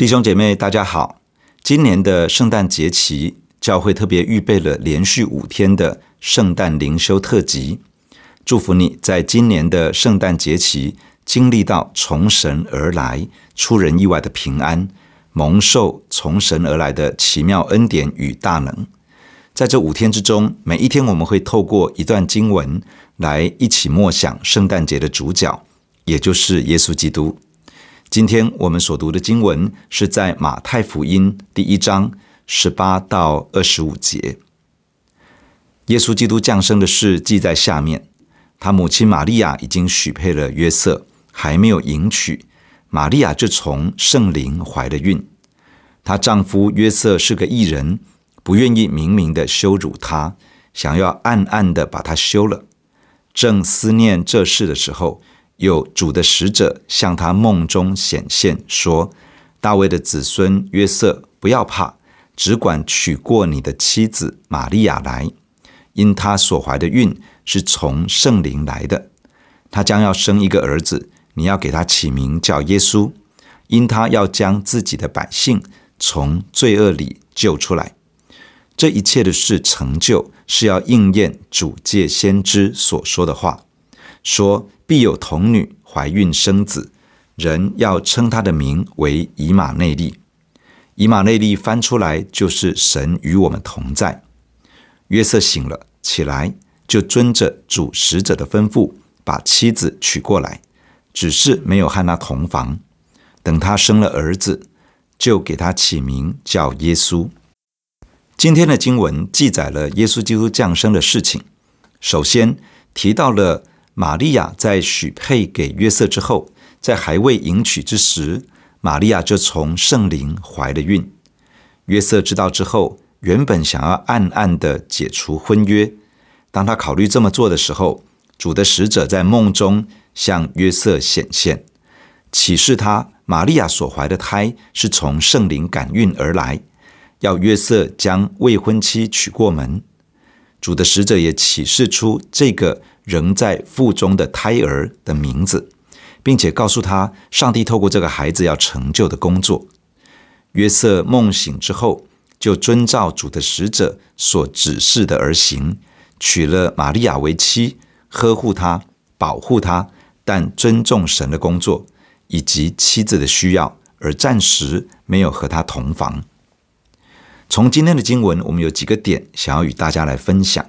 弟兄姐妹，大家好！今年的圣诞节期，教会特别预备了连续五天的圣诞灵修特辑。祝福你在今年的圣诞节期，经历到从神而来、出人意外的平安，蒙受从神而来的奇妙恩典与大能。在这五天之中，每一天我们会透过一段经文来一起默想圣诞节的主角，也就是耶稣基督。今天我们所读的经文是在马太福音第一章十八到二十五节。耶稣基督降生的事记在下面。他母亲玛利亚已经许配了约瑟，还没有迎娶，玛利亚就从圣灵怀了孕。她丈夫约瑟是个义人，不愿意明明的羞辱她，想要暗暗的把她休了。正思念这事的时候，有主的使者向他梦中显现，说：“大卫的子孙约瑟，不要怕，只管娶过你的妻子玛利亚来，因她所怀的孕是从圣灵来的。她将要生一个儿子，你要给他起名叫耶稣，因他要将自己的百姓从罪恶里救出来。这一切的事成就，是要应验主借先知所说的话，说。”必有童女怀孕生子，人要称他的名为以马内利。以马内利翻出来就是神与我们同在。约瑟醒了起来，就遵着主使者的吩咐，把妻子娶过来，只是没有和他同房。等他生了儿子，就给他起名叫耶稣。今天的经文记载了耶稣基督降生的事情。首先提到了。玛利亚在许配给约瑟之后，在还未迎娶之时，玛利亚就从圣灵怀了孕。约瑟知道之后，原本想要暗暗的解除婚约。当他考虑这么做的时候，主的使者在梦中向约瑟显现，启示他玛利亚所怀的胎是从圣灵感孕而来，要约瑟将未婚妻娶过门。主的使者也启示出这个。仍在腹中的胎儿的名字，并且告诉他，上帝透过这个孩子要成就的工作。约瑟梦醒之后，就遵照主的使者所指示的而行，娶了玛利亚为妻，呵护她，保护她，但尊重神的工作以及妻子的需要，而暂时没有和她同房。从今天的经文，我们有几个点想要与大家来分享。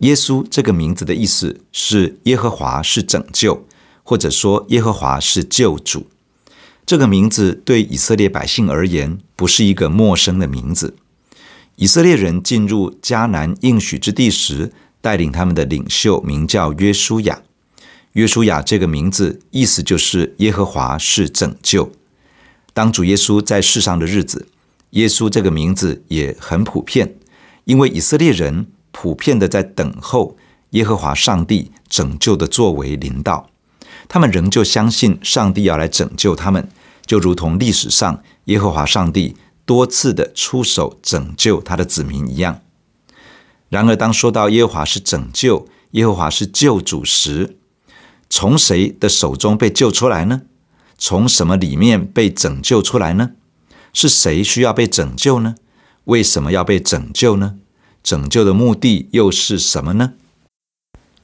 耶稣这个名字的意思是耶和华是拯救，或者说耶和华是救主。这个名字对以色列百姓而言不是一个陌生的名字。以色列人进入迦南应许之地时，带领他们的领袖名叫约书亚。约书亚这个名字意思就是耶和华是拯救。当主耶稣在世上的日子，耶稣这个名字也很普遍，因为以色列人。普遍的在等候耶和华上帝拯救的作为临到，他们仍旧相信上帝要来拯救他们，就如同历史上耶和华上帝多次的出手拯救他的子民一样。然而，当说到耶和华是拯救、耶和华是救主时，从谁的手中被救出来呢？从什么里面被拯救出来呢？是谁需要被拯救呢？为什么要被拯救呢？拯救的目的又是什么呢？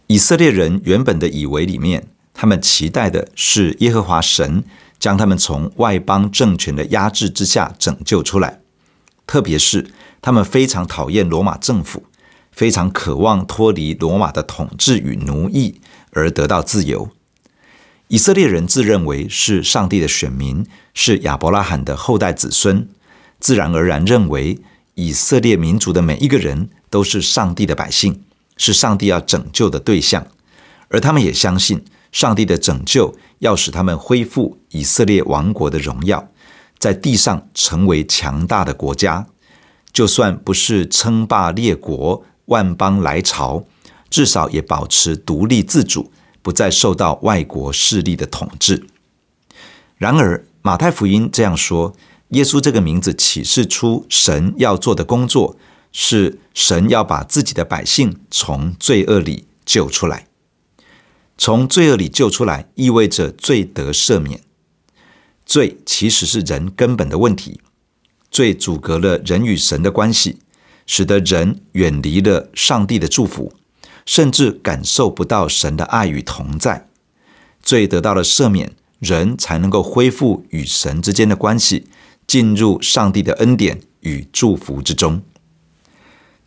以色列人原本的以为里面，他们期待的是耶和华神将他们从外邦政权的压制之下拯救出来，特别是他们非常讨厌罗马政府，非常渴望脱离罗马的统治与奴役而得到自由。以色列人自认为是上帝的选民，是亚伯拉罕的后代子孙，自然而然认为。以色列民族的每一个人都是上帝的百姓，是上帝要拯救的对象，而他们也相信上帝的拯救要使他们恢复以色列王国的荣耀，在地上成为强大的国家。就算不是称霸列国、万邦来朝，至少也保持独立自主，不再受到外国势力的统治。然而，马太福音这样说。耶稣这个名字启示出神要做的工作，是神要把自己的百姓从罪恶里救出来。从罪恶里救出来，意味着罪得赦免。罪其实是人根本的问题，罪阻隔了人与神的关系，使得人远离了上帝的祝福，甚至感受不到神的爱与同在。罪得到了赦免，人才能够恢复与神之间的关系，进入上帝的恩典与祝福之中。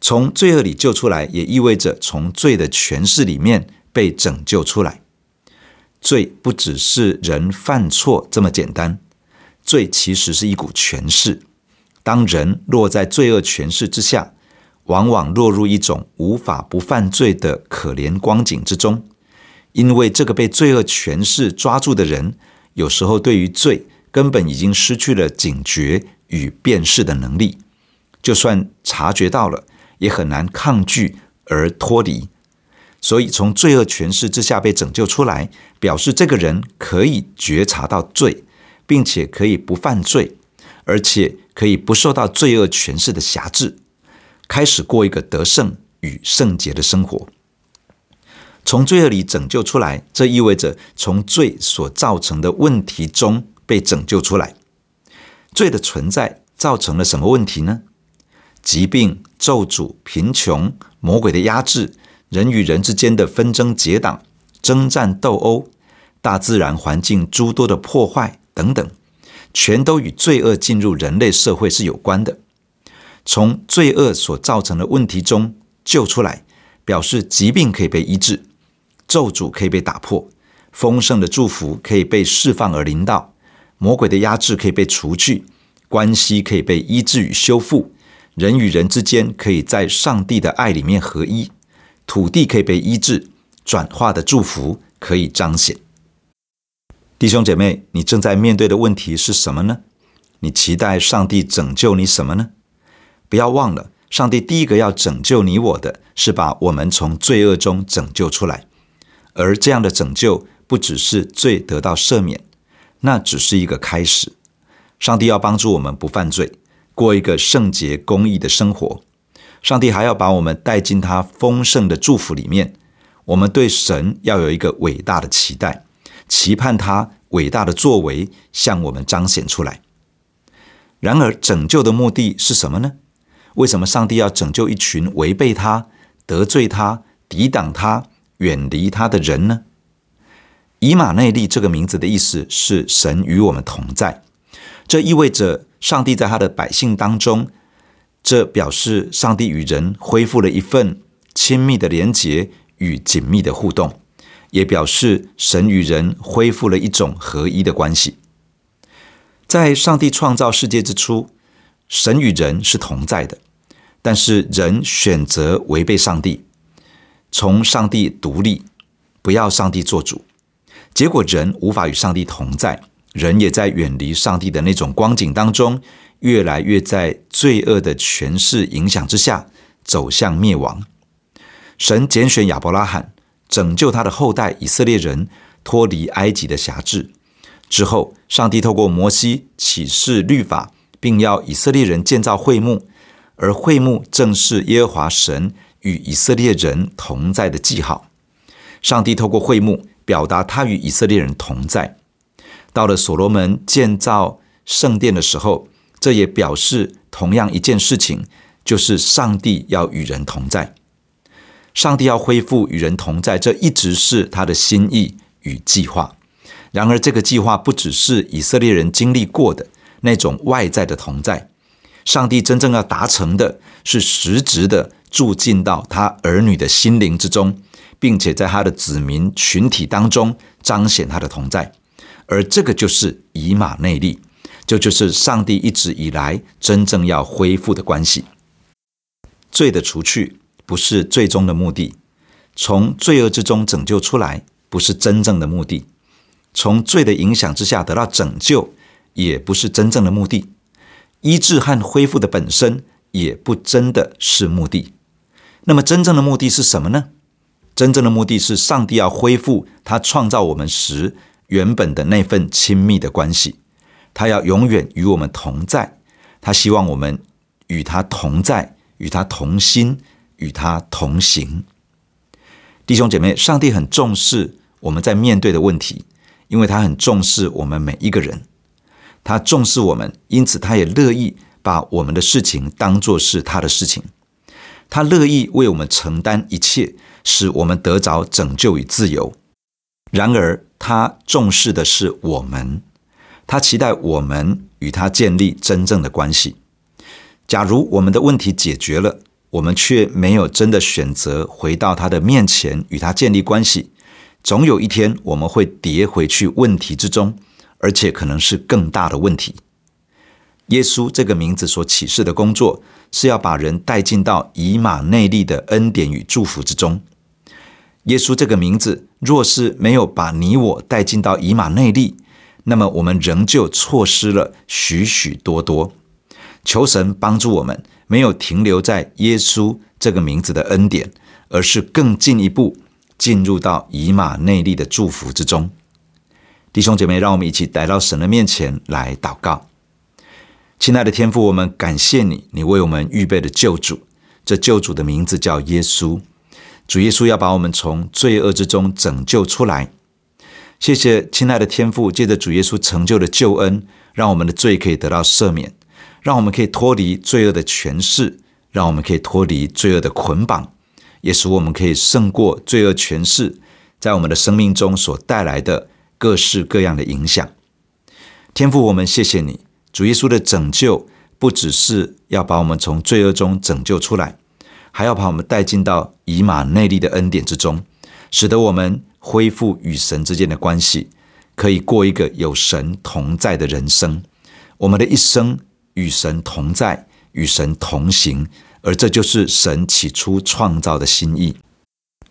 从罪恶里救出来，也意味着从罪的权势里面被拯救出来。罪不只是人犯错这么简单，罪其实是一股权势。当人落在罪恶权势之下，往往落入一种无法不犯罪的可怜光景之中。因为这个被罪恶权势抓住的人，有时候对于罪根本已经失去了警觉与辨识的能力，就算察觉到了，也很难抗拒而脱离。所以，从罪恶权势之下被拯救出来，表示这个人可以觉察到罪，并且可以不犯罪，而且可以不受到罪恶权势的辖制，开始过一个得胜与圣洁的生活。从罪恶里拯救出来，这意味着从罪所造成的问题中被拯救出来。罪的存在造成了什么问题呢？疾病、咒诅、贫穷、魔鬼的压制。人与人之间的纷争结党、争战斗殴、大自然环境诸多的破坏等等，全都与罪恶进入人类社会是有关的。从罪恶所造成的问题中救出来，表示疾病可以被医治，咒诅可以被打破，丰盛的祝福可以被释放而临到，魔鬼的压制可以被除去，关系可以被医治与修复，人与人之间可以在上帝的爱里面合一。土地可以被医治，转化的祝福可以彰显。弟兄姐妹，你正在面对的问题是什么呢？你期待上帝拯救你什么呢？不要忘了，上帝第一个要拯救你我的，是把我们从罪恶中拯救出来。而这样的拯救，不只是罪得到赦免，那只是一个开始。上帝要帮助我们不犯罪，过一个圣洁公义的生活。上帝还要把我们带进他丰盛的祝福里面，我们对神要有一个伟大的期待，期盼他伟大的作为向我们彰显出来。然而，拯救的目的是什么呢？为什么上帝要拯救一群违背他、得罪他、抵挡他、远离他的人呢？以马内利这个名字的意思是神与我们同在，这意味着上帝在他的百姓当中。这表示上帝与人恢复了一份亲密的连结与紧密的互动，也表示神与人恢复了一种合一的关系。在上帝创造世界之初，神与人是同在的，但是人选择违背上帝，从上帝独立，不要上帝做主，结果人无法与上帝同在，人也在远离上帝的那种光景当中。越来越在罪恶的权势影响之下走向灭亡。神拣选亚伯拉罕，拯救他的后代以色列人脱离埃及的辖制。之后，上帝透过摩西启示律法，并要以色列人建造会幕，而会幕正是耶和华神与以色列人同在的记号。上帝透过会幕表达他与以色列人同在。到了所罗门建造圣殿的时候，这也表示同样一件事情，就是上帝要与人同在，上帝要恢复与人同在，这一直是他的心意与计划。然而，这个计划不只是以色列人经历过的那种外在的同在，上帝真正要达成的是实质的住进到他儿女的心灵之中，并且在他的子民群体当中彰显他的同在，而这个就是以马内利。这就，是上帝一直以来真正要恢复的关系。罪的除去不是最终的目的，从罪恶之中拯救出来不是真正的目的，从罪的影响之下得到拯救也不是真正的目的，医治和恢复的本身也不真的是目的。那么真正的目的是什么呢？真正的目的是上帝要恢复他创造我们时原本的那份亲密的关系。他要永远与我们同在，他希望我们与他同在，与他同心，与他同行。弟兄姐妹，上帝很重视我们在面对的问题，因为他很重视我们每一个人。他重视我们，因此他也乐意把我们的事情当作是他的事情。他乐意为我们承担一切，使我们得着拯救与自由。然而，他重视的是我们，他期待我们与他建立真正的关系。假如我们的问题解决了，我们却没有真的选择回到他的面前与他建立关系，总有一天我们会跌回去问题之中，而且可能是更大的问题。耶稣这个名字所启示的工作，是要把人带进到以马内利的恩典与祝福之中。耶稣这个名字若是没有把你我带进到以马内利，那么我们仍旧错失了许许多多。求神帮助我们，没有停留在耶稣这个名字的恩典，而是更进一步进入到以马内利的祝福之中。弟兄姐妹，让我们一起来到神的面前来祷告。亲爱的天父，我们感谢你，你为我们预备的救主。这救主的名字叫耶稣。主耶稣要把我们从罪恶之中拯救出来。谢谢亲爱的天父，借着主耶稣成就的救恩，让我们的罪可以得到赦免。让我们可以脱离罪恶的权势，让我们可以脱离罪恶的捆绑，也使我们可以胜过罪恶权势在我们的生命中所带来的各式各样的影响。天父，我们谢谢你，主耶稣的拯救不只是要把我们从罪恶中拯救出来，还要把我们带进到以马内利的恩典之中，使得我们恢复与神之间的关系，可以过一个有神同在的人生。我们的一生。与神同在，与神同行，而这就是神起初创造的心意。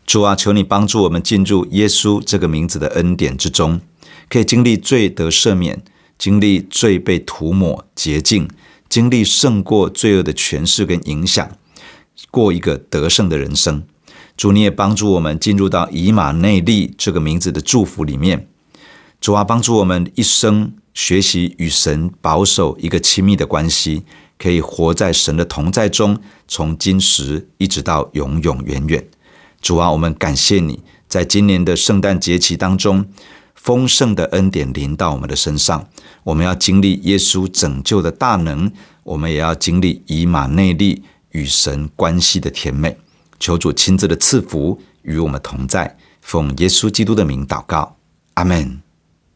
主啊，求你帮助我们进入耶稣这个名字的恩典之中，可以经历罪得赦免，经历罪被涂抹洁净，经历胜过罪恶的权势跟影响，过一个得胜的人生。主，你也帮助我们进入到以马内利这个名字的祝福里面。主啊，帮助我们一生。学习与神保守一个亲密的关系，可以活在神的同在中，从今时一直到永永远远。主啊，我们感谢你，在今年的圣诞节期当中，丰盛的恩典临到我们的身上。我们要经历耶稣拯救的大能，我们也要经历以马内利与神关系的甜美。求主亲自的赐福与我们同在，奉耶稣基督的名祷告，阿门。